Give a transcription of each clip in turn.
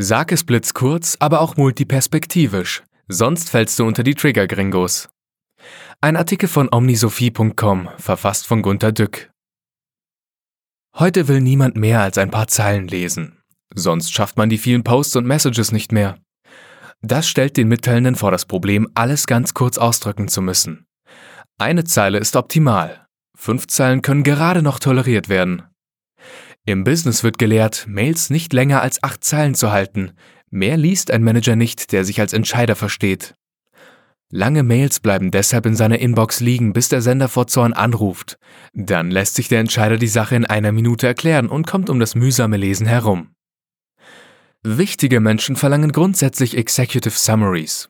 Sag es blitzkurz, aber auch multiperspektivisch, sonst fällst du unter die Trigger-Gringos. Ein Artikel von omnisophie.com, verfasst von Gunter Dück. Heute will niemand mehr als ein paar Zeilen lesen. Sonst schafft man die vielen Posts und Messages nicht mehr. Das stellt den Mitteilenden vor das Problem, alles ganz kurz ausdrücken zu müssen. Eine Zeile ist optimal. Fünf Zeilen können gerade noch toleriert werden. Im Business wird gelehrt, Mails nicht länger als acht Zeilen zu halten. Mehr liest ein Manager nicht, der sich als Entscheider versteht. Lange Mails bleiben deshalb in seiner Inbox liegen, bis der Sender vor Zorn anruft. Dann lässt sich der Entscheider die Sache in einer Minute erklären und kommt um das mühsame Lesen herum. Wichtige Menschen verlangen grundsätzlich Executive Summaries.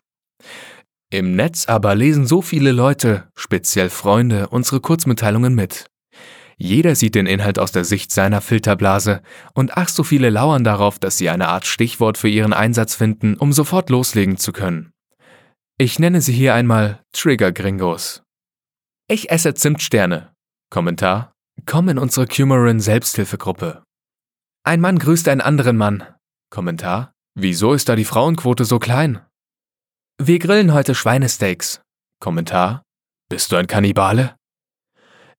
Im Netz aber lesen so viele Leute, speziell Freunde, unsere Kurzmitteilungen mit. Jeder sieht den Inhalt aus der Sicht seiner Filterblase und ach so viele lauern darauf, dass sie eine Art Stichwort für ihren Einsatz finden, um sofort loslegen zu können. Ich nenne sie hier einmal Trigger Gringos. Ich esse Zimtsterne. Kommentar. Komm in unsere Cumarin Selbsthilfegruppe. Ein Mann grüßt einen anderen Mann. Kommentar. Wieso ist da die Frauenquote so klein? Wir grillen heute Schweinesteaks. Kommentar. Bist du ein Kannibale?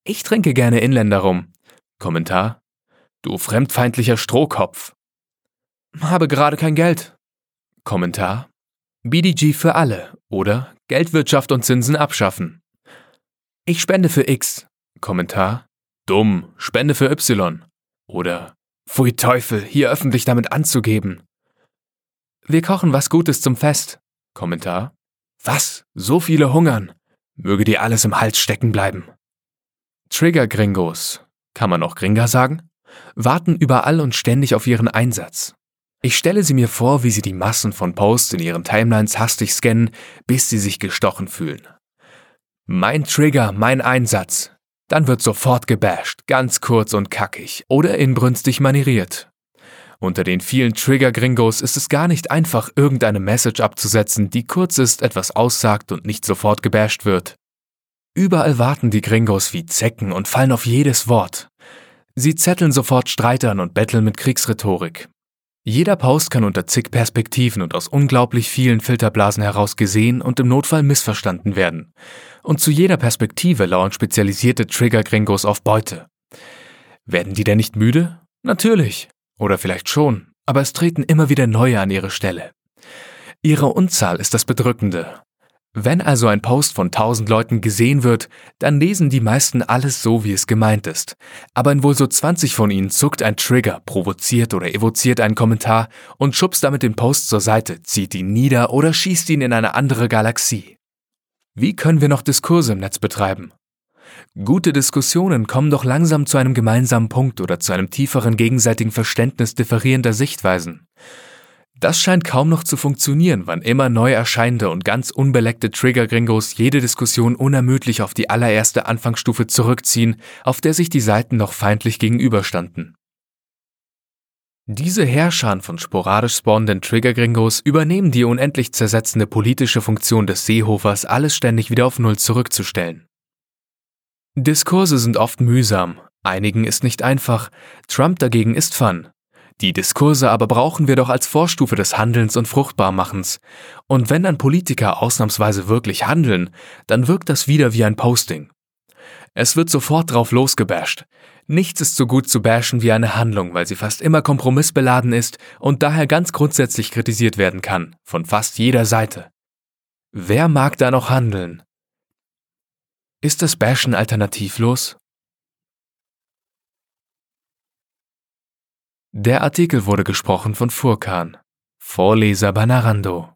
Ich trinke gerne Inländer rum. Kommentar. Du fremdfeindlicher Strohkopf. Habe gerade kein Geld. Kommentar. BDG für alle oder Geldwirtschaft und Zinsen abschaffen. Ich spende für X. Kommentar. Dumm, spende für Y. Oder Pfui Teufel, hier öffentlich damit anzugeben. Wir kochen was Gutes zum Fest. Kommentar. Was? So viele hungern. Möge dir alles im Hals stecken bleiben. Trigger-Gringos, kann man auch Gringa sagen, warten überall und ständig auf ihren Einsatz. Ich stelle sie mir vor, wie sie die Massen von Posts in ihren Timelines hastig scannen, bis sie sich gestochen fühlen. Mein Trigger, mein Einsatz. Dann wird sofort gebasht, ganz kurz und kackig oder inbrünstig manieriert. Unter den vielen Trigger-Gringos ist es gar nicht einfach, irgendeine Message abzusetzen, die kurz ist, etwas aussagt und nicht sofort gebasht wird. Überall warten die Gringos wie Zecken und fallen auf jedes Wort. Sie zetteln sofort Streitern und betteln mit Kriegsrhetorik. Jeder Post kann unter zig Perspektiven und aus unglaublich vielen Filterblasen heraus gesehen und im Notfall missverstanden werden. Und zu jeder Perspektive lauern spezialisierte Trigger-Gringos auf Beute. Werden die denn nicht müde? Natürlich. Oder vielleicht schon, aber es treten immer wieder neue an ihre Stelle. Ihre Unzahl ist das Bedrückende. Wenn also ein Post von tausend Leuten gesehen wird, dann lesen die meisten alles so, wie es gemeint ist. Aber in wohl so 20 von ihnen zuckt ein Trigger, provoziert oder evoziert einen Kommentar und schubst damit den Post zur Seite, zieht ihn nieder oder schießt ihn in eine andere Galaxie. Wie können wir noch Diskurse im Netz betreiben? Gute Diskussionen kommen doch langsam zu einem gemeinsamen Punkt oder zu einem tieferen gegenseitigen Verständnis differierender Sichtweisen. Das scheint kaum noch zu funktionieren, wann immer neu erscheinende und ganz unbeleckte Trigger-Gringos jede Diskussion unermüdlich auf die allererste Anfangsstufe zurückziehen, auf der sich die Seiten noch feindlich gegenüberstanden. Diese Herrscher von sporadisch spawnenden Trigger-Gringos übernehmen die unendlich zersetzende politische Funktion des Seehofers, alles ständig wieder auf Null zurückzustellen. Diskurse sind oft mühsam, einigen ist nicht einfach, Trump dagegen ist Fun, die Diskurse aber brauchen wir doch als Vorstufe des Handelns und Fruchtbarmachens. Und wenn dann Politiker ausnahmsweise wirklich handeln, dann wirkt das wieder wie ein Posting. Es wird sofort drauf losgebasht. Nichts ist so gut zu bashen wie eine Handlung, weil sie fast immer kompromissbeladen ist und daher ganz grundsätzlich kritisiert werden kann, von fast jeder Seite. Wer mag da noch handeln? Ist das Bashen alternativlos? Der Artikel wurde gesprochen von Furkan, Vorleser bei Narando.